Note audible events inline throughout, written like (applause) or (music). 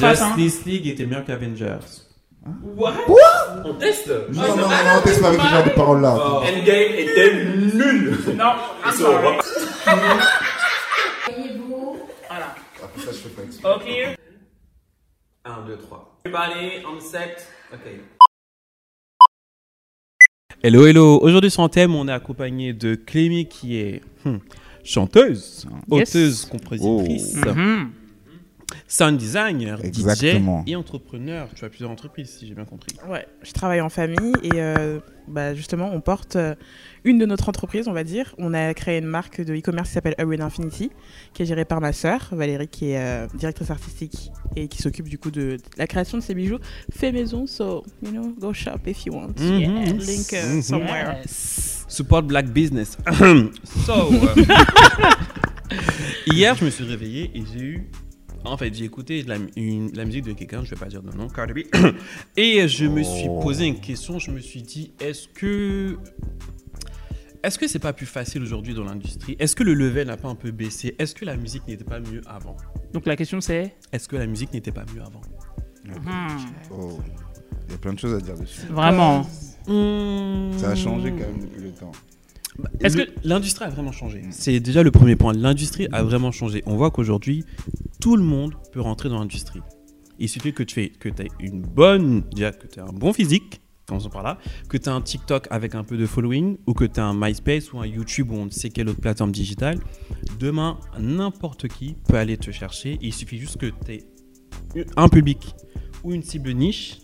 Justice League était meilleur qu'Avengers. What? On teste Non, non, non, non, on teste pas avec ce genre de paroles là. Oh. Endgame était nul Non, (laughs) I'm So, sorry. Voyez-vous? Voilà. Après ça, je fais pas. Ok. 1, 2, 3. Everybody on set. Ok. Hello, hello. Aujourd'hui sur Anthem, on est accompagné de Clémy qui est hmm, chanteuse, Yes. auteuse, compositrice, Mhm. Sound designer, Exactement. DJ et entrepreneur. Tu as plusieurs entreprises, si j'ai bien compris. Ouais, je travaille en famille et euh, bah, justement, on porte euh, une de notre entreprise, on va dire. On a créé une marque de e-commerce qui s'appelle Urban Infinity, qui est gérée par ma sœur, Valérie, qui est euh, directrice artistique et qui s'occupe du coup de, de la création de ces bijoux fait maison. So, you know, go shop if you want. Mhm. Yeah, link uh, Mhm. somewhere. Support Black Business. (laughs) so, euh, (laughs) hier, je me suis réveillé et j'ai eu. En fait, j'ai écouté de la, une- la musique de quelqu'un, je vais pas dire de nom, Cardi B. (coughs) Et je me suis Oh. posé une question, je me suis dit, est-ce que. Est-ce que c'est pas plus facile aujourd'hui dans l'industrie? Est-ce que le level n'a pas un peu baissé? Est-ce que la musique n'était pas mieux avant? Donc la question c'est? Est-ce que la musique n'était pas mieux avant? Mhm. Oh. Il y a plein de choses à dire dessus. Vraiment. Ça a changé quand même depuis le temps. Est-ce Le- que- l'industrie a vraiment changé? C'est déjà le premier point. L'industrie a vraiment changé. On voit qu'aujourd'hui, tout le monde peut rentrer dans l'industrie. Il suffit que tu aies, que aies une bonne, déjà que tu aies un bon physique, commençons par là, que tu aies un TikTok avec un peu de following, ou que tu aies un MySpace ou un YouTube ou on ne sait quelle autre plateforme digitale. Demain, n'importe qui peut aller te chercher. Il suffit juste que tu aies un public ou une cible niche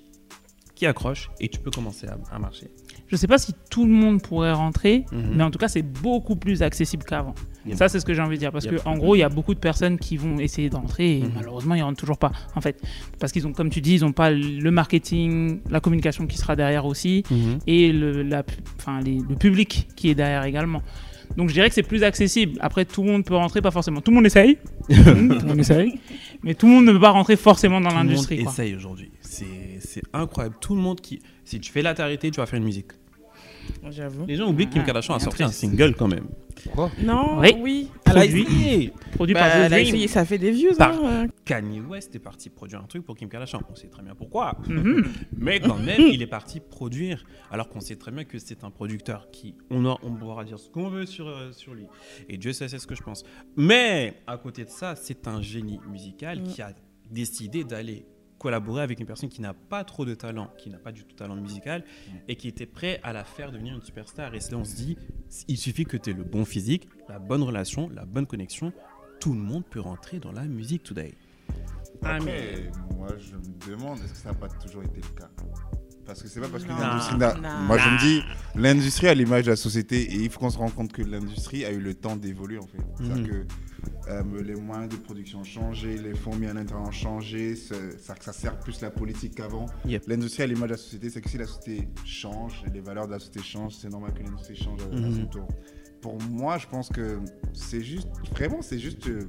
qui accroche et tu peux commencer à, à marcher. Je sais pas si tout le monde pourrait rentrer, Mhm. mais en tout cas, c'est beaucoup plus accessible qu'avant. Yep. Ça, c'est ce que j'ai envie de dire. Parce Yep. que en gros, il y a beaucoup de personnes qui vont essayer d'entrer et Mhm. malheureusement, ils rentrent toujours pas. En fait, parce qu'ils ont, comme tu dis, ils n'ont pas le marketing, la communication qui sera derrière aussi, et le, la, enfin, les- le public qui est derrière également. Donc je dirais que c'est plus accessible. Après, tout le monde peut rentrer, pas forcément. Tout le monde essaye, Mhm, (laughs) tout le monde essaye, mais tout le monde ne peut pas rentrer forcément dans Tout le monde l'industrie. essaye aujourd'hui. C'est incroyable. Tout le monde qui. Si tu fais la tarité, tu vas faire une musique. J'avoue. Les gens oublient que Kim Ah, Kardashian a sorti un single quand même. Non, Oui. oui. Elle a Produit. essayé. Produit Bah, par The elle a Dream. essayé, ça fait des views. Par- Hein. Kanye West est parti produire un truc pour Kim Kardashian. On sait très bien pourquoi. Mhm. (laughs) Mais quand même, il est parti produire. Alors qu'on sait très bien que c'est un producteur qui. On, a- on pourra dire ce qu'on veut sur, euh, sur lui. Et Dieu sait c'est ce que je pense. Mais à côté de ça, c'est un génie musical Mm. qui a décidé d'aller collaborer avec une personne qui n'a pas trop de talent, qui n'a pas du tout de talent musical, et qui était prêt à la faire devenir une superstar. Et là, on se dit, il suffit que tu aies le bon physique, la bonne relation, la bonne connexion. Tout le monde peut rentrer dans la musique today. Ah, Après, moi, je me demande, est-ce que ça n'a pas toujours été le cas? Parce que c'est pas parce que l'industrie. Moi, je me dis, l'industrie a l'image de la société et il faut qu'on se rende compte que l'industrie a eu le temps d'évoluer en fait. C'est-à-dire Mhm. que euh, les moyens de production ont changé, les fonds mis à l'intérieur ont changé, ça, ça sert plus la politique qu'avant. Yep. L'industrie a l'image de la société, c'est que si la société change, les valeurs de la société changent, c'est normal que l'industrie change à, à Mhm. son tour. Pour moi, je pense que c'est juste, vraiment, c'est juste euh,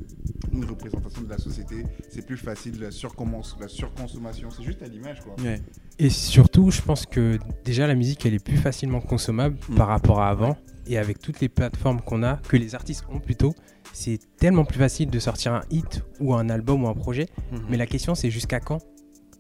une représentation de la société. C'est plus facile, la, la surconsommation, c'est juste à l'image, quoi. Ouais. Et surtout, je pense que déjà la musique, elle est plus facilement consommable Mm. par rapport à avant. Et avec toutes les plateformes qu'on a, que les artistes ont plutôt, c'est tellement plus facile de sortir un hit ou un album ou un projet. Mhm. Mais la question, c'est jusqu'à quand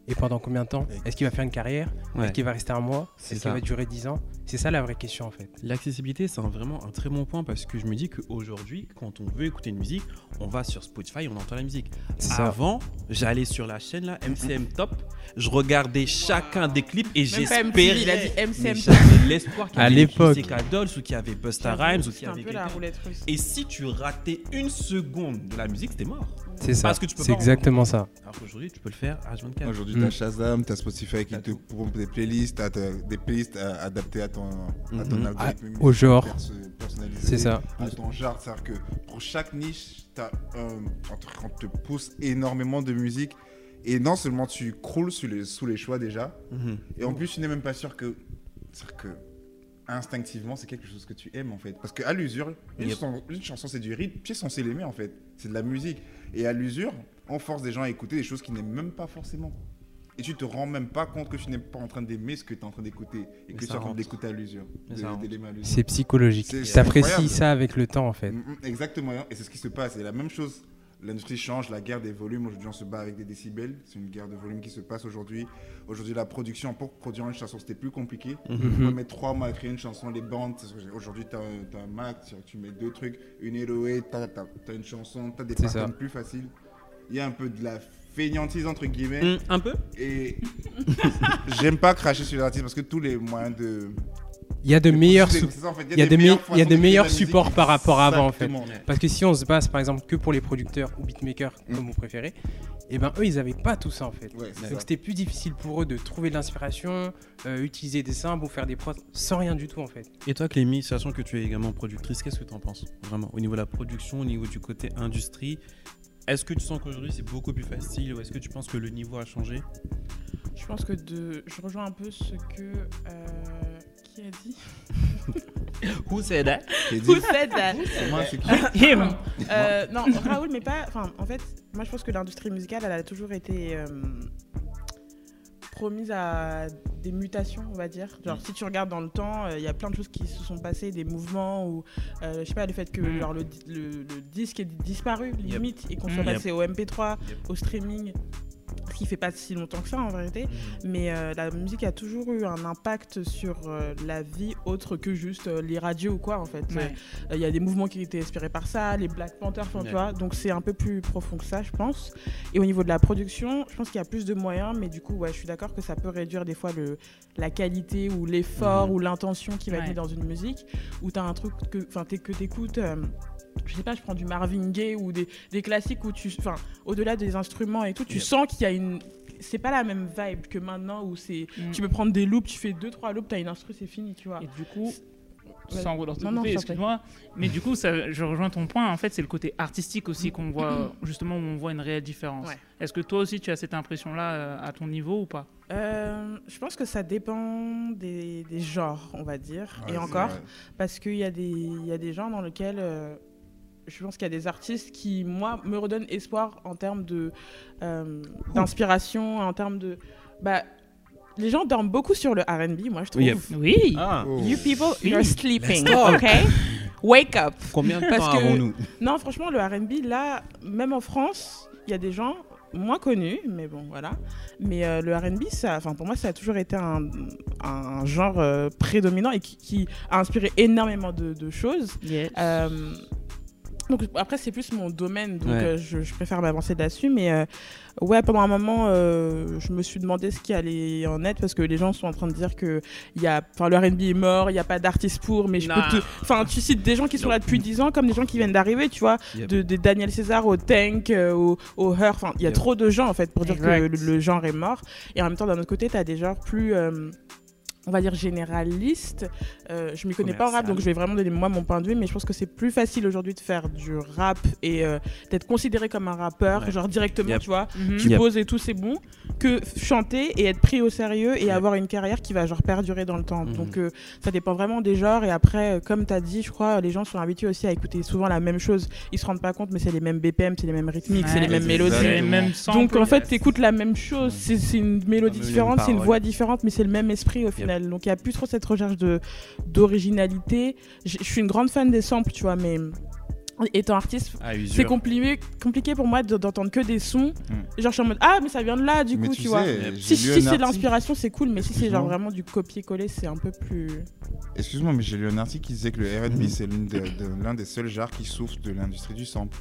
Et pendant combien de temps Est-ce qu'il va faire une carrière Ouais. Est-ce qu'il va rester un mois Est-ce ça. qu'il va durer 10 ans C'est ça la vraie question en fait. L'accessibilité, c'est vraiment un très bon point parce que je me dis qu'aujourd'hui, quand on veut écouter une musique, on va sur Spotify, on entend la musique. Avant, j'allais sur la chaîne là, MCM Top, je regardais chacun des clips et j'espérais. Il a dit MCM l'espoir qu'il y À avait l'époque. Jessica Dolls ou qu'il y avait Busta Rhymes ou qu'il y avait peu la quelqu'un. roulette russe. Et si tu ratais une seconde de la musique, c'était mort. C'est ça. Parce que tu peux C'est exactement ça. Alors qu'aujourd'hui, tu peux le faire H24. Aujourd'hui, Mm. tu as Shazam, tu as Spotify qui te propose des playlists, as des playlists adaptées à ton, à ton Mhm. algorithme Ah, musical au genre. perso- C'est ça. À ton genre, c'est-à-dire que pour chaque niche, t'as, euh, on, te, pousse énormément de musique. Et non seulement tu croules sous les, sous les choix déjà, Mhm. et en plus tu n'es même pas sûr que, c'est-à-dire que instinctivement c'est quelque chose que tu aimes en fait. Parce qu'à l'usure, une, Yep. chan- une chanson c'est du rythme, tu es censé l'aimer en fait. C'est de la musique. Et à l'usure, on force des gens à écouter des choses qu'ils n'aiment même pas forcément. Et tu te rends même pas compte que tu n'es pas en train d'aimer ce que tu es en train d'écouter. Et que tu es en train d'écouter à l'usure. C'est psychologique. Tu apprécies ça avec le temps en fait. Exactement, et c'est ce qui se passe. C'est la même chose L'industrie change, la guerre des volumes. Aujourd'hui, on se bat avec des décibels. C'est une guerre de volume qui se passe aujourd'hui. Aujourd'hui, la production, pour produire une chanson, c'était plus compliqué. Mhm. On peut mettre trois mois à créer une chanson, les bandes. Aujourd'hui, tu as, un Mac, tu- mets deux trucs, une Eloé, tu as, une chanson, tu as des patterns plus faciles. Il y a un peu de la fainéantise, entre guillemets. Hum, un peu Et (laughs) j'aime pas cracher sur les artistes parce que tous les moyens de. Il y a de meilleurs, il y a des, il y a de meilleurs supports par rapport à avant en fait. Parce que si on se base par exemple que pour les producteurs ou beatmakers Mm. comme vous préférez, et ben eux ils avaient pas tout ça en fait. Donc c'était plus difficile pour eux de trouver de l'inspiration, euh, utiliser des symboles ou faire des prods sans rien du tout en fait. Et toi, Clémy, sachant que tu es également productrice, qu'est-ce que tu en penses Vraiment, au niveau de la production, au niveau du côté industrie, est-ce que tu sens qu'aujourd'hui c'est beaucoup plus facile ou est-ce que tu penses que le niveau a changé? Je pense que de... je rejoins un peu ce que. Euh, Qui a dit? Who said that? Who said that? C'est moi, c'est qui Him. Euh, non, Raoul, mais pas. Enfin, en fait, moi je pense que l'industrie musicale, elle a toujours été euh, promise à des mutations, on va dire. Genre, si tu regardes dans le temps, euh, il y a plein de choses qui se sont passées, des mouvements ou, euh, je sais pas, le fait que Mm. genre, le, le- le disque est disparu, limite, et qu'on Mm. soit Yep. passé au MP3, Yep. au streaming. Ce qui fait pas si longtemps que ça en vérité, mais euh, la musique a toujours eu un impact sur euh, la vie autre que juste euh, les radios ou quoi en fait. Ouais. Il y a des mouvements qui étaient inspirés par ça, les Black Panthers, enfin, tu vois. Donc c'est un peu plus profond que ça, je pense. Et au niveau de la production, je pense qu'il y a plus de moyens, mais du coup, ouais, je suis d'accord que ça peut réduire des fois le, la qualité ou l'effort Mhm. ou l'intention qui va être Ouais. mis dans une musique, où tu as un truc que, enfin, t'es- que tu écoutes. Je sais pas, je prends du Marvin Gaye ou des, des classiques où tu. Enfin, au-delà des instruments et tout, tu Yep. sens qu'il y a une. C'est pas la même vibe que maintenant où c'est. Mm. Tu peux prendre des loops, tu fais deux, trois loops, t'as une instru, c'est fini, tu vois. Et du coup, Ouais. sans vouloir te excuse-moi, mais du coup, ça, je rejoins ton point. En fait, c'est le côté artistique aussi qu'on voit, (clears throat) justement, où on voit une réelle différence. Ouais. Est-ce que toi aussi, tu as cette impression-là euh, à ton niveau ou pas? Euh, je pense que ça dépend des, des genres, on va dire. Ouais, et encore, vrai. parce qu'il y, a des- il y a des genres dans lesquels euh, je pense qu'il y a des artistes qui, moi, me redonnent espoir en termes de, euh, d'inspiration, en termes de... Bah, les gens dorment beaucoup sur le R&B, moi, je trouve. Yep. Oui. Ah, Oh. You people, Oui. you're sleeping, ok? Wake up combien de Parce temps que- avons-nous? Non, franchement, le RB, là, même en France, il y a des gens moins connus, mais bon, voilà. Mais euh, le RB, ça, enfin, pour moi, ça a toujours été un, un genre euh, prédominant et qui, qui a inspiré énormément de, de choses. Yes. Euh, donc après, c'est plus mon domaine, donc Ouais. euh, je, je préfère m'avancer là-dessus. Mais euh, ouais, pendant un moment, euh, je me suis demandé ce qui allait en être parce que les gens sont en train de dire que il y a, enfin, le R&B est mort, il n'y a pas d'artiste pour. Mais je peux te, enfin, tu cites des gens qui sont là depuis 10 ans comme des gens qui viennent d'arriver, tu vois, Yep. de, de Daniel César au Tank, au, au Her. Enfin, il y a Yep. trop de gens en fait pour dire que le, le genre est mort. Et en même temps, d'un autre côté, tu as des genres plus euh, on va dire généraliste. Euh, je m'y connais pas en rap, donc je vais vraiment donner moi mon point de vue, mais je pense que c'est plus facile aujourd'hui de faire du rap et euh, d'être considéré comme un rappeur, Ouais. genre directement, Yep. tu vois. Mhm. Tu Yep. poses et tout, c'est bon. Que chanter et être pris au sérieux et avoir une carrière qui va genre perdurer dans le temps. Mhm. Donc euh, ça dépend vraiment des genres. Et après, euh, comme tu as dit, je crois, les gens sont habitués aussi à écouter souvent la même chose. Ils se rendent pas compte, mais c'est les mêmes BPM, c'est les mêmes rythmiques, c'est les mêmes mélodies. C'est les mêmes samples. Donc en fait, yes. tu écoutes la même chose, c'est c'est une mélodie différente, c'est une voix différente, mais c'est le même esprit au final. Donc il n'y a plus trop cette recherche de d'originalité. Je suis une grande fan des samples, tu vois, mais étant artiste, Ah, c'est compliqué, compliqué pour moi de- d'entendre que des sons. Genre je suis en mode ah mais ça vient de là du Mais coup, tu tu, vois. Si, si c'est de article- l'inspiration, c'est cool, mais si c'est genre vraiment du copier-coller, c'est un peu plus. Excuse-moi, mais j'ai lu un article qui disait que le R&B, Mhm. c'est l'une de- de- l'un des seuls genres qui souffre de l'industrie du sample.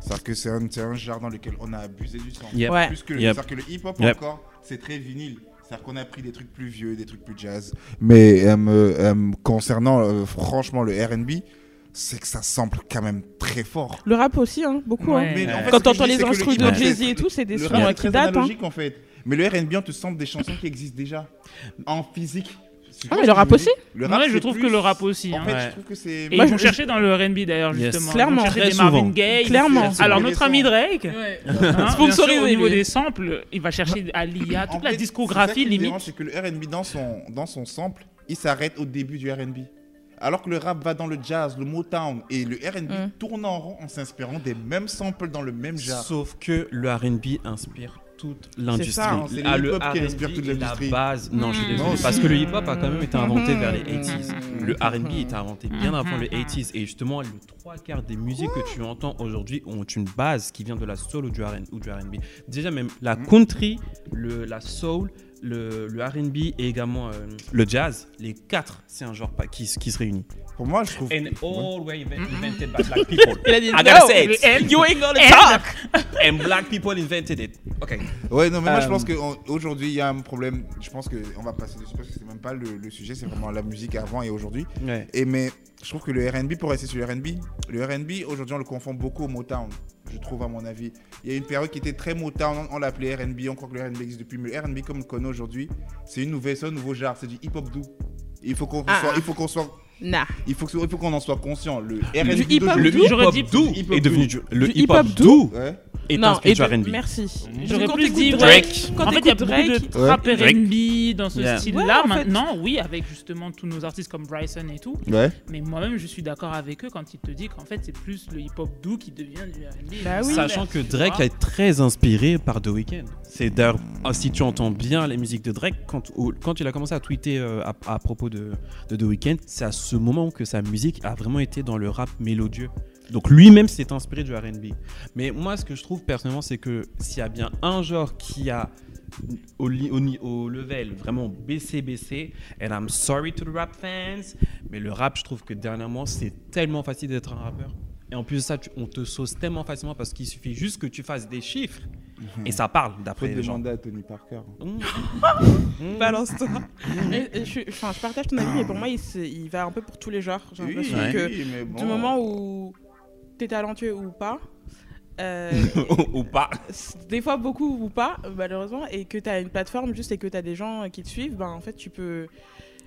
C'est-à-dire que c'est un, c'est un genre dans lequel on a abusé du sample. Yep. Ouais. Plus que le, Yep. c'est-à-dire que le hip-hop Yep. encore, c'est très vinyle. C'est-à-dire qu'on a pris des trucs plus vieux, des trucs plus jazz. Mais euh, euh, concernant euh, franchement le R&B, c'est que ça sample quand même très fort. Le rap aussi, hein, beaucoup. Ouais. hein. Mais en fait, Quand t'entends les c'est instrus de Jay-Z c'est- et tout, c'est des sons qui datent. hein. analogique en fait. Mais le R&B, on te sample des chansons qui existent déjà en physique. Ah, mais le rap aussi Le Ouais, je trouve plus- que le rap aussi. En hein. fait, Ouais. je trouve que c'est. Et Moi, ils vont je- chercher dans le R&B d'ailleurs Yes. justement. Clairement. Ils vont chercher Très des Marvin souvent. Gaye. Clairement. Alors C'est notre ami Drake, Ouais. hein, (laughs) Sponsorisé, sûr, au niveau des samples, il va chercher à l'IA toute En la fait, discographie limite. dérange, C'est que le R&B dans son dans son sample, il s'arrête au début du R&B. Alors que le rap va dans le jazz, le Motown et le R&B Mm. tourne en rond en s'inspirant des mêmes samples dans le même genre. Sauf que le R&B inspire toute l'industrie. hein, c'est le Ah, hip-hop qui R&B inspire toute est l'industrie. La base. Non, je suis Mm. désolé. Parce que le hip-hop a quand même été inventé vers les Mhm. 80s. Le R&B été inventé bien avant le Mhm. 80s. Et justement, le trois quarts des musiques que tu entends aujourd'hui ont une base qui vient de la soul ou du R&B. ou du R&B. Déjà, même la country, le, la soul, le, le R&B et également euh, le jazz, les quatre, c'est un genre qui, se- qui se réunit. Pour moi, je trouve. And all were invent- invented by black people. (laughs) I gotta say it. and- You ain't gonna talk. And black people invented it. Okay. Ouais, non, mais moi je Euh, pense qu'aujourd'hui il y a un problème. Je pense qu'on va passer dessus parce que c'est même pas le, le sujet, c'est vraiment la musique avant et aujourd'hui. Ouais. Et mais je trouve que le RB, pour rester sur le RB, le RB aujourd'hui on le confond beaucoup au Motown, je trouve à mon avis. Il y a une période qui était très Motown, on, on l'appelait RB, on croit que le RB existe depuis, mais le RB comme on le connaît aujourd'hui, c'est une nouvelle, c'est un nouveau genre, c'est du hip-hop doux. Il faut qu'on Ah, soit, il faut qu'on soit, Nah. il faut que- il faut qu'on en soit conscient. Le Du hip-hop Le doux J'aurais hip-hop dit- doux hip-hop est devenu du- le hip-hop hip-hop doux Ouais. Est Non, inspiré et du R&B. Merci. J'aurais Quand plus dit, Drake, quand En fait, il y a beaucoup de rap. R&B dans ce Yeah. style-là Ouais, en fait. maintenant, oui, avec justement tous nos artistes comme Bryson et tout. Ouais. Mais moi-même, je suis d'accord avec eux quand ils te disent qu'en fait, c'est plus le hip-hop doux qui devient du R&B. Bah oui. Sachant que Drake est très inspiré par The Weeknd. C'est d'ailleurs, ah, si tu entends bien les musiques de Drake, quand, il a commencé à tweeter euh, à, à propos de, de The Weeknd, c'est à ce moment que sa musique a vraiment été dans le rap mélodieux. Donc lui-même s'est inspiré du RB. Mais moi, ce que je trouve personnellement, c'est que s'il y a bien un genre qui a au, level vraiment baissé, baissé, and I'm sorry to the rap fans, mais le rap, je trouve que dernièrement, c'est tellement facile d'être un rappeur. Et en plus de ça, tu- on te sauce tellement facilement parce qu'il suffit juste que tu fasses des chiffres et ça parle d'après les gens. demander à Tony Parker. (laughs) Balance-toi. Et- et je, enfin, je partage ton avis, mais pour moi, il, va un peu pour tous les genres. J'ai l'impression que du moment où t'es talentueux ou pas, euh, (laughs) Ou pas. des fois beaucoup ou pas, malheureusement, et que t'as une plateforme juste et que t'as des gens qui te suivent, ben en fait, tu peux,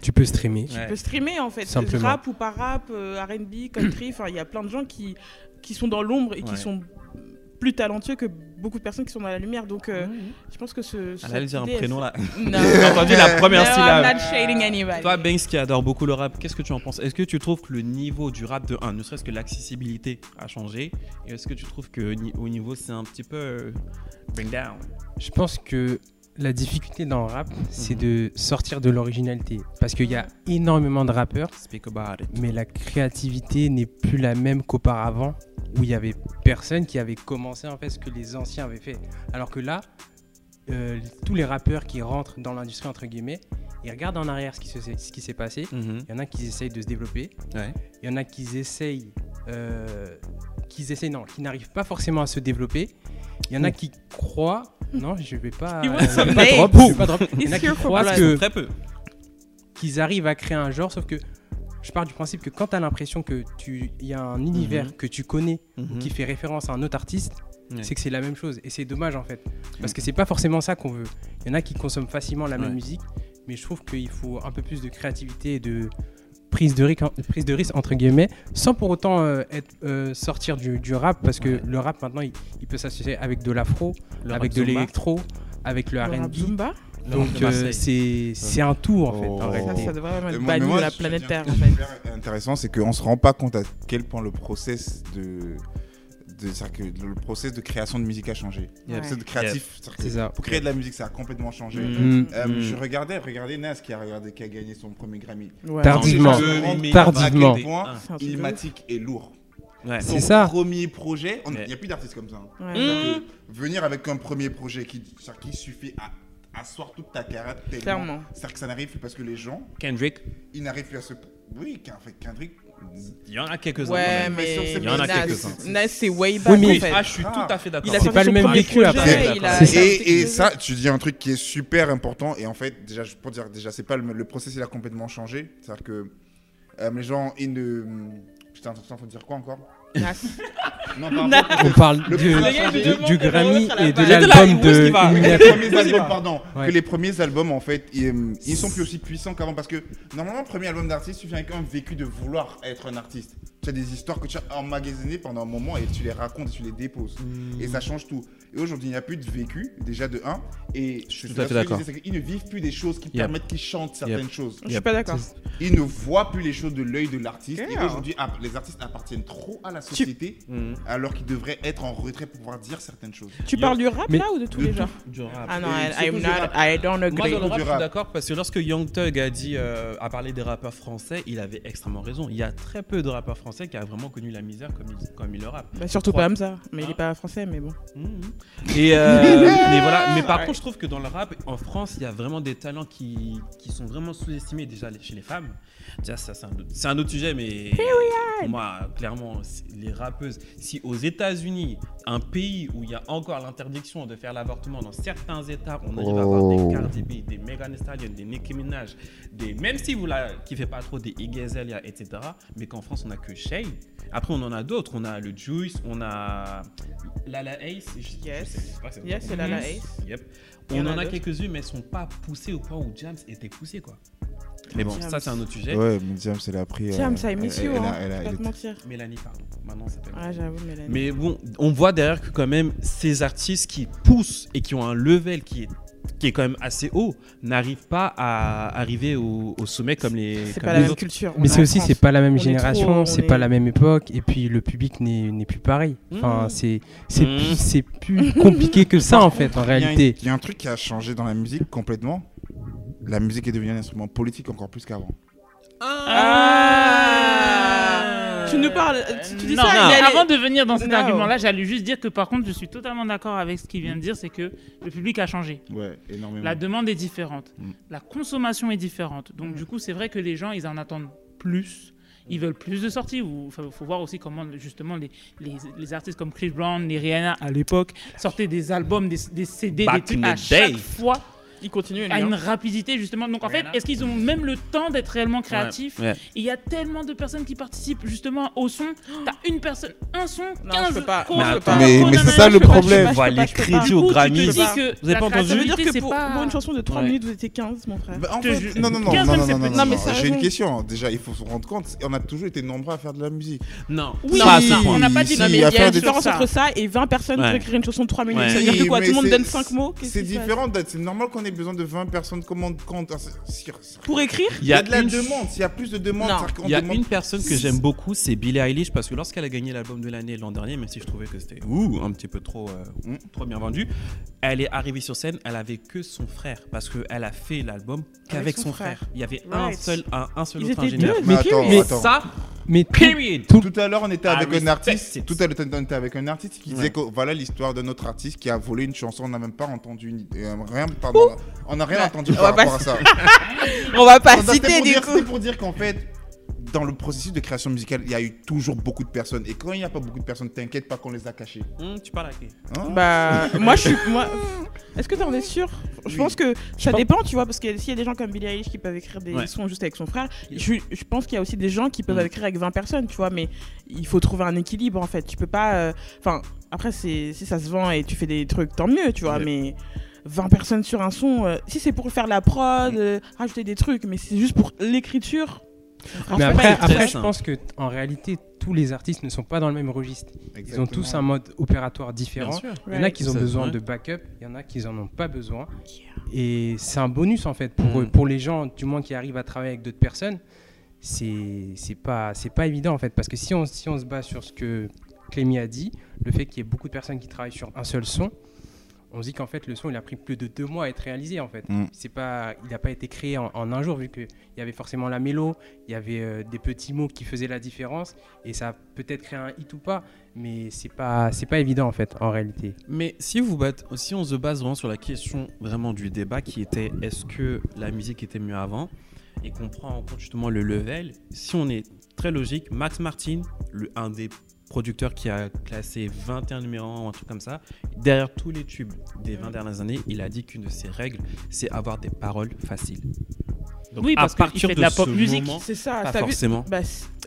Tu peux streamer. tu peux streamer en fait. Simplement. Rap ou pas rap, euh, RB, country, enfin, il y a plein de gens qui, qui sont dans l'ombre et qui sont plus talentueux que beaucoup de personnes qui sont dans la lumière. Donc, euh, je pense que ce. Elle allait dire un prénom là. (laughs) Non. J'ai entendu la première No, I'm syllabe. not shading anybody. Toi, Banks, qui adore beaucoup le rap, qu'est-ce que tu en penses? Est-ce que tu trouves que le niveau du rap de 1, ne serait-ce que l'accessibilité a changé? Et est-ce que tu trouves que ni- au niveau, c'est un petit peu euh, bring down? Je pense que la difficulté dans le rap, c'est Mhm. de sortir de l'originalité. Parce qu'il y a énormément de rappeurs, Speak about it. mais la créativité n'est plus la même qu'auparavant, où il y avait personne qui avait commencé en fait ce que les anciens avaient fait. Alors que là, euh, tous les rappeurs qui rentrent dans l'industrie, entre guillemets, ils regardent en arrière ce qui se- ce qui s'est passé. Mhm. Il y en a qui essayent de se développer. Ouais. Il y en a qui essayent, euh, qui essayent, non, qui n'arrivent pas forcément à se développer. Il y en a qui croient, non, je vais pas, euh, je vais pas drop, je vais pas drop. Il y en a qui croient que Très peu. qu'ils arrivent à créer un genre, sauf que je pars du principe que quand tu as l'impression que tu il y a un univers Mhm. que tu connais Mhm. qui fait référence à un autre artiste, Ouais. c'est que c'est la même chose et c'est dommage en fait parce que c'est pas forcément ça qu'on veut. Il y en a qui consomment facilement la même Ouais. musique, mais je trouve qu'il faut un peu plus de créativité et de prise de risque, prise de risque entre guillemets, sans pour autant euh, être, euh, sortir du, du rap parce que Ouais. le rap maintenant il, il peut s'associer avec de l'afro, avec de l'électro, avec le Le R&B. Donc euh, c'est c'est un tout en fait. Oh. en Ça, ça devrait vraiment être banni moi, de la planète Terre en fait. super intéressant, c'est qu'on se rend pas compte à quel point le process de, que le process de création de musique a changé. Le process de créatif, ça. pour créer de la musique, ça a complètement changé. Mhm. Euh, Mhm. Je regardais, regardez Nas qui a regardé, qui a gagné son premier Grammy. Ouais. Tardivement. Tardivement. Ah. Ilmatic est lourd. Ouais. C'est Son ça. premier projet, il n'y a plus d'artistes comme ça. hein. Ouais. Que Venir avec un premier projet qui, qui suffit à asseoir toute ta carrière tellement. Clairement. C'est-à-dire que ça n'arrive plus parce que les gens, Kendrick, ils n'arrivent plus à se. Oui, qu'en fait, Kendrick. il y en a quelques-uns. Ouais, mais Il y en a quelques-uns. Nas, c'est way back Oui, mais- en fait. Ah, je suis Ah. tout à fait d'accord. Il a C'est pas le même vécu après. Et, ça, tu dis un truc qui est super important. Et en fait, déjà, je- pour dire, déjà, c'est pas le, le process, il a complètement changé. C'est-à-dire que euh, les gens, ils ne. Putain, attention, faut dire quoi encore? (laughs) Non, On parle Le du, gars, Grammy et de l'album de les premiers albums, pardon. Ouais. Que les premiers albums, en fait, ils, ils sont plus aussi puissants qu'avant. Parce que normalement, le premier album d'artiste, tu viens avec un vécu de vouloir être un artiste. Tu as des histoires que tu as emmagasinées pendant un moment et tu les racontes et tu les déposes. Et ça change tout. Et aujourd'hui, il n'y a plus de vécu, déjà de 1. Et je tout à fait d'accord. Ils ne vivent plus des choses qui permettent qu'ils chantent certaines choses. Je suis pas d'accord. Ils ne voient plus les choses de l'œil de l'artiste. Et aujourd'hui, ah, les artistes appartiennent trop à la société, Mhm. alors qu'ils devraient être en retrait pour pouvoir dire certaines choses. Tu parles du rap Mais- là ou de tous De les genres Du rap. Ah non, I, I'm not, rap. I don't Moi, agree. dans le rap, je suis d'accord parce que lorsque Young Thug a dit, euh, a parlé des rappeurs français, il avait extrêmement raison. Il y a très peu de rappeurs français qui a vraiment connu la misère comme il, comme il le rappe. Bah, surtout pas Hamza, mais il Hein est pas français, mais bon. Mhm. Et euh, (laughs) mais voilà. Mais par contre, je trouve que dans le rap, en France, il y a vraiment des talents qui, qui sont vraiment sous-estimés déjà chez les femmes. Déjà, ça, c'est un, autre- c'est un autre sujet, mais moi, clairement, les rappeuses, si aux États-Unis, un pays où il y a encore l'interdiction de faire l'avortement dans certains États, on arrive à avoir des Cardi B, des Megan Thee Stallion, des Nicki Minaj, des, même si vous la kiffez pas trop, des Iggy Azalea, etc. Mais qu'en France, on a que Shay. Après, on en a d'autres. On a le Juice, on a Lala Ace. je- Yes. c'est Yes, c'est Lala Ace. Yep. On en en a a quelques-unes, mais elles sont pas poussées au point où James était poussé, quoi. Mais bon, James. ça, c'est un autre sujet. Ouais, mais James, elle a pris. euh, Tiens, ça elle- miss you, a- hein. elle a- Je vais elle pas te est- mentir. Mélanie, pardon. Maintenant, ça s'appelle. Ah, j'avoue, Mélanie. Mais bon, on voit derrière que quand même ces artistes qui poussent et qui ont un level qui est, qui est quand même assez haut n'arrivent pas à arriver au, au sommet comme les, c'est comme pas les la même autres. culture. Mais c'est est aussi, c'est pas la même est génération, trop- on c'est est- pas la même époque, et puis le public n'est n'est plus pareil. Enfin, Mmh. c'est c'est Mmh. plus, c'est plus compliqué que ça en fait, en Il y a réalité. Il y a un truc qui a changé dans la musique complètement. La musique est devenue un instrument politique encore plus qu'avant. Ah Tu nous parles. Tu, tu dis non, ça non, il allait- avant de venir dans cet argument-là, j'allais juste dire que par contre, je suis totalement d'accord avec ce qu'il vient de dire, c'est que le public a changé. Ouais, énormément. La demande est différente. Mm. La consommation est différente. Donc, Mm. du coup, c'est vrai que les gens, ils en attendent plus. Ils veulent plus de sorties. Il faut, faut voir aussi comment, justement, les, les, les artistes comme Chris Brown, les Rihanna, à l'époque, sortaient des albums, des, des CD, Back des trucs à chaque fois, Il continue. à une hein. rapidité, justement. Donc, en fait, est-ce qu'ils ont même le temps d'être réellement créatifs Ouais. Il y a tellement de personnes qui participent, justement, au son. T'as une personne, un son, Non, 15 je peux pas. chorus, Mais c'est ça je le problème. pas, les crédits dis que Vous avez pas entendu Ça veut dire que c'est pour, pas- pour une chanson de 3 Ouais. minutes, vous étiez 15, mon frère. Bah, en fait, non, non, non, 15 non, non, J'ai une question. Déjà, il faut se rendre compte, on a toujours été nombreux à faire de la musique. Non, Oui, on n'a pas dit si, Non, mais il y a une différence entre ça et 20 personnes Ouais. pour écrire une chanson de 3 minutes. Ouais. Ça veut dire que quoi Tout le monde donne 5 mots? C'est qui différent. d'être- C'est normal qu'on ait besoin de 20 personnes. Comment quand Pour écrire Il y a de la demande. S'il y a plus de demandes, Il y a demande- une personne que j'aime beaucoup, c'est Billie Eilish, parce que lorsqu'elle a gagné l'album de l'année l'an dernier, même si je trouvais que c'était ouh, un petit peu trop, euh, trop bien vendu, elle est arrivée sur scène, elle avait que son frère, parce qu'elle a fait l'album qu'avec son son frère. frère. Il y avait un seul, un, un seul Ils autre ingénieur. deux, Mais mais attends, mais- attends. Ça, Mais tout- period. Tout à l'heure, on était I avec un artiste. it. Tout à l'heure, on était avec un artiste qui disait Ouais. que voilà l'histoire de notre artiste qui a volé une chanson. On n'a même pas entendu une... euh, rien. Pardon, on n'a rien entendu On par va rapport à ça. (laughs) On va pas C'était citer du coup. c'était pour dire qu'en fait, dans le processus de création musicale, il y a eu toujours beaucoup de personnes. Et quand il n'y a pas beaucoup de personnes, t'inquiète pas qu'on les a cachées. Hum, tu parles à qui? Hein? Bah, (laughs) moi je suis. Moi... Est-ce que t'en es sûr? Je Oui. pense que ça pense- dépend, tu vois, parce que s'il y a des gens comme Billie Eilish qui peuvent écrire des Ouais. sons juste avec son frère, je, je pense qu'il y a aussi des gens qui peuvent Mm. écrire avec 20 personnes, tu vois, mais il faut trouver un équilibre en fait. Tu peux pas. euh, Enfin, après, c'est- si ça se vend et tu fais des trucs, tant mieux, tu vois, Ouais. mais. 20 personnes sur un son, euh, si c'est pour faire la prod, euh, rajouter des trucs, mais c'est juste pour l'écriture. Mais après, je pense que en réalité, tous les artistes ne sont pas dans le même registre. Ils ont tous un mode opératoire différent. Il y en a qui ont besoin de backup, il y en a qui en ont pas besoin. Et c'est un bonus en fait pour, Mm. eux, pour les gens, du moins qui arrivent à travailler avec d'autres personnes. C'est c'est pas c'est pas évident en fait parce que si on si on se base sur ce que Clémy a dit, le fait qu'il y ait beaucoup de personnes qui travaillent sur un seul son, on se dit qu'en fait le son il a pris plus de deux mois à être réalisé en fait. Mm. C'est pas il n'a pas été créé en, en un jour vu qu'il y avait forcément la mélo, il y avait euh, des petits mots qui faisaient la différence et ça a peut-être créé un hit ou pas, mais c'est pas c'est pas évident en fait en réalité. Mais si, vous bat- si on se base vraiment sur la question vraiment du débat qui était est-ce que la musique était mieux avant et qu'on prend en compte justement le level, si on est très logique, Max Martin, le, un des producteurs qui a classé 21 numéros 1 ou un truc comme ça, derrière tous les tubes des 20 dernières années, il a dit qu'une de ses règles, c'est avoir des paroles faciles. Donc, Oui, à parce qu'il partir fait de la ce pop moment- C'est ça, Pas t'as vu forcément. Bah,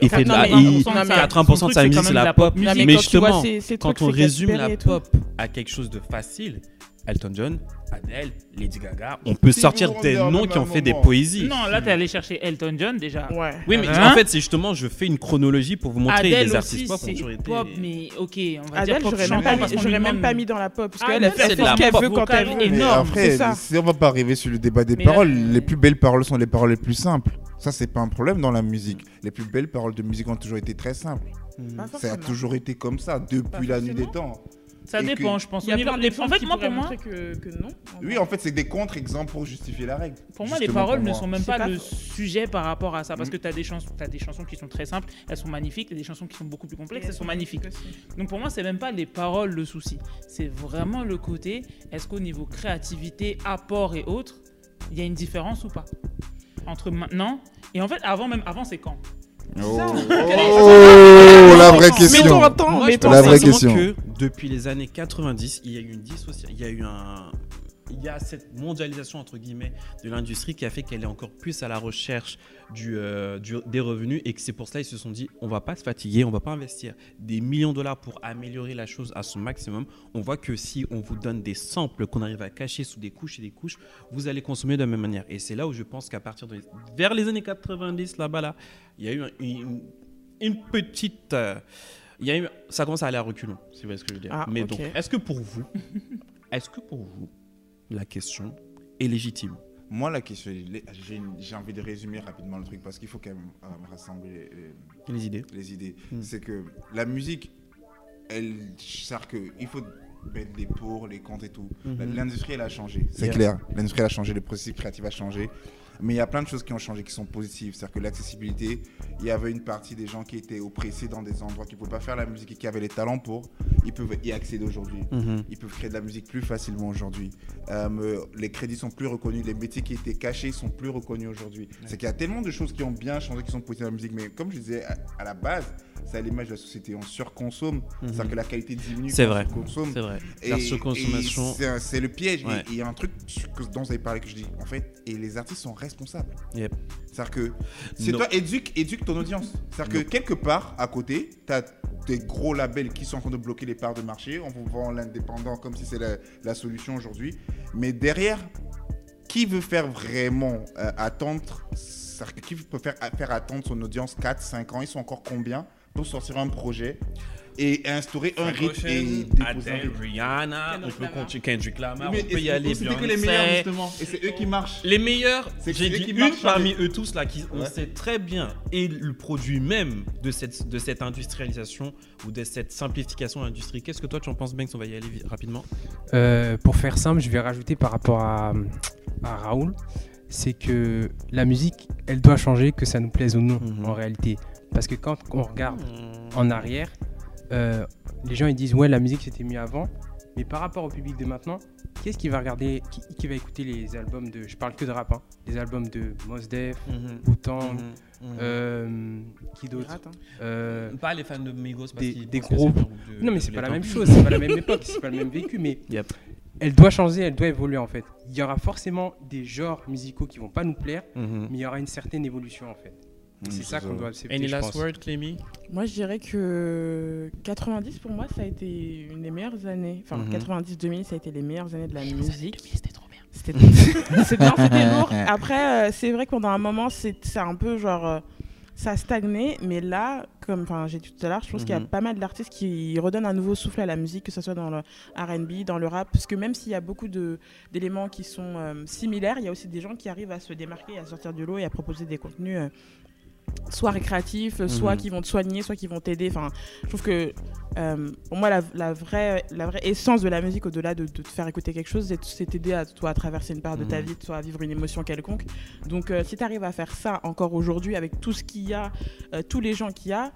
Il fait de non, la- mais- il- non, mais- 80% de sa musique, c'est la pop. Non, mais justement, quand on résume la pop à quelque chose de facile, Elton John, Adele, Lady Gaga. On peut sortir des noms qui ont fait des poésies. Non, là, t'es allé chercher Elton John déjà. Ouais. Oui, mais Hein en fait, c'est justement, je fais une chronologie pour vous montrer Adèle les artistes aussi, pop toujours été. pop, mais ok, on va Adèle, dire pop j'aurais même, pas parce mis, qu'on j'aurais même pas mis dans la pop. Parce Adèle, qu'elle elle c'est fait ce qu'elle pop veut quand elle veut. Énorme, après, ça. si on va pas arriver sur le débat des Mais paroles, euh, les plus belles paroles sont les paroles les plus simples. Ça, c'est pas un problème dans la musique. Les plus belles paroles de musique ont toujours été très simples. Pas Ça a toujours été comme ça depuis la nuit des temps. Ça Et dépend, que- je pense. Il y a plein En fait, qui moi, pour moi, montrer que, que non. Oui, en fait, c'est des contre-exemples pour justifier la règle. Pour moi, les paroles ne sont même pas, pas le sujet par rapport à ça. Parce Mhm. que tu as, des chansons- t'as des chansons qui sont très simples, elles sont magnifiques, et des chansons qui sont beaucoup plus complexes, elles sont magnifiques. Donc pour moi, c'est même pas les paroles le souci. C'est vraiment le côté, est-ce qu'au niveau créativité, apport et autres, il y a une différence ou pas Entre maintenant et en fait, avant même, avant c'est quand? Oh, Oh, la vraie Mettons question. un temps, Moi, je mettons pense La vraie question. que depuis les années 90, il y a eu une dissociation, il y a eu un, il y a cette mondialisation entre guillemets de l'industrie qui a fait qu'elle est encore plus à la recherche du, euh, du- des revenus et que c'est pour cela ils se sont dit on va pas se fatiguer, on va pas investir des millions de dollars pour améliorer la chose à son maximum. On voit que si on vous donne des samples qu'on arrive à cacher sous des couches et des couches, vous allez consommer de la même manière. Et c'est là où je pense qu'à partir de vers les années 90 là-bas là, il y a eu un- une, une petite euh, il y a eu, ça commence à aller à reculons, si vous voyez ce que je veux dire. Ah, Mais donc, est-ce que pour vous, (laughs) est-ce que pour vous, la question est légitime Moi, la question, j'ai j'ai envie de résumer rapidement le truc parce qu'il faut quand même euh, rassembler les- Les idées les idées. Hmm. C'est que la musique, elle sert que il faut mettre les pour, les contre et tout. Mhm. L'industrie, elle a changé. C'est Yeah. clair. L'industrie, elle a changé. Le processus créatif a changé. Mais il y a plein de choses qui ont changé, qui sont positives. C'est-à-dire que l'accessibilité, il y avait une partie des gens qui étaient oppressés dans des endroits qui ne pouvaient pas faire la musique et qui avaient les talents pour. Ils peuvent y accéder aujourd'hui. Mhm. Ils peuvent créer de la musique plus facilement aujourd'hui. Euh, les crédits sont plus reconnus, les métiers qui étaient cachés sont plus reconnus aujourd'hui. C'est qu'il y a tellement de choses qui ont bien changé, qui sont positives dans la musique, mais comme je disais à, à la base, c'est à l'image de la société. On surconsomme, c'est-à-dire que la qualité diminue. C'est vrai. C'est vrai. Et- La surconsommation. c'est le piège. Ouais. Il y a un truc dont vous avez parlé que je dis, en fait, et les artistes sont responsables. Yep. C'est-à-dire que c'est toi, éduque, éduque ton audience. C'est-à-dire que quelque part, à côté, tu as des gros labels qui sont en train de bloquer les parts de marché. On vous vend l'indépendant comme si c'est la, la solution aujourd'hui. Mais derrière, qui veut faire vraiment euh, attendre? Qui peut faire, faire attendre son audience 4, 5 ans? Ils sont encore combien? Pour sortir un projet? Et instaurer un rythme et Adele, Rihanna, on Kendrick peut Lamar. continuer Kendrick Lamar, Mais on peut y aller, C'était que les meilleurs justement. Et c'est eux qui marchent. Les meilleurs, C'est j'ai c'est dit qui une parmi eux tous là qui on sait très bien et le produit même de cette de cette industrialisation ou de cette simplification de l'industrie. Qu'est-ce que toi tu en penses Banks? On va y aller rapidement. Euh, pour faire simple, je vais rajouter par rapport à, à Raoul, c'est que la musique, elle doit changer, que ça nous plaise ou non, Mhm. en réalité. Parce que quand on regarde en arrière, euh, les gens ils disent ouais la musique c'était mieux avant, mais par rapport au public de maintenant, qu'est-ce qui va regarder, qui, qui va écouter les albums de, je parle que de rap, hein, les albums de Mos Def, Mhm. Wu-Tang, Mhm. Mhm. euh, qui d'autre hein. Euh, Pas les fans de Migos parce des- groupes. de- Non mais c'est pas la même chose, c'est pas la même (laughs) époque, c'est pas le même vécu, mais Yep. elle doit changer, elle doit évoluer en fait. Il y aura forcément des genres musicaux qui vont pas nous plaire, Mhm. mais il y aura une certaine évolution en fait. C'est ça qu'on doit accepter, Any je last pense. word, Clémy? Moi, je dirais que 90 pour moi, ça a été une des meilleures années. Enfin, Mhm. 90-2000, ça a été les meilleures années de la musique. C'était trop bien. (laughs) (laughs) C'était c'est bien, c'était lourd. (laughs) Après, euh, c'est vrai que pendant un moment, c'est un peu genre. euh, ça a stagné, mais là, comme enfin, j'ai dit tout à l'heure, je pense qu'il y a Mhm. pas mal d'artistes qui redonnent un nouveau souffle à la musique, que ce soit dans le RB, dans le rap, parce que même s'il y a beaucoup de- d'éléments qui sont euh, similaires, il y a aussi des gens qui arrivent à se démarquer, à sortir du lot et à proposer des contenus euh, soit récréatifs, soit Mhm. qui vont te soigner, soit qui vont t'aider. Enfin, je trouve que euh, pour moi, la, la vraie, la vraie essence de la musique, au-delà de, de te faire écouter quelque chose, c'est- t'aider à toi à traverser une part de ta Mhm. vie, soit à vivre une émotion quelconque. Donc, euh, si tu arrives à faire ça encore aujourd'hui avec tout ce qu'il y a, euh, tous les gens qu'il y a,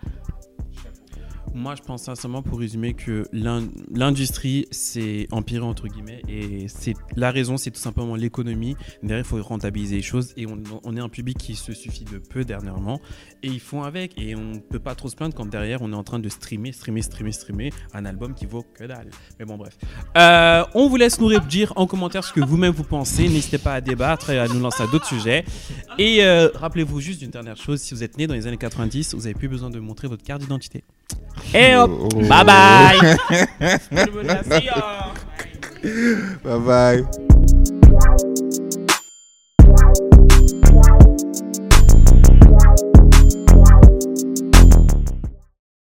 Moi, je pense sincèrement, pour résumer, que l'in- l'industrie s'est empirée, entre guillemets, et c'est la raison, c'est tout simplement l'économie. Derrière, il faut rentabiliser les choses, et on, on est un public qui se suffit de peu dernièrement, et ils font avec, et on ne peut pas trop se plaindre quand derrière, on est en train de streamer, streamer, streamer, streamer un album qui vaut que dalle. Mais bon, bref. Euh, on vous laisse nous dire en commentaire ce que vous-même vous pensez. N'hésitez pas à débattre et à nous lancer à d'autres sujets. Et euh, rappelez-vous juste d'une dernière chose, si vous êtes né dans les années 90, vous n'avez plus besoin de montrer votre carte d'identité. Et hop, bye bye le (laughs) mot de la- bye bye.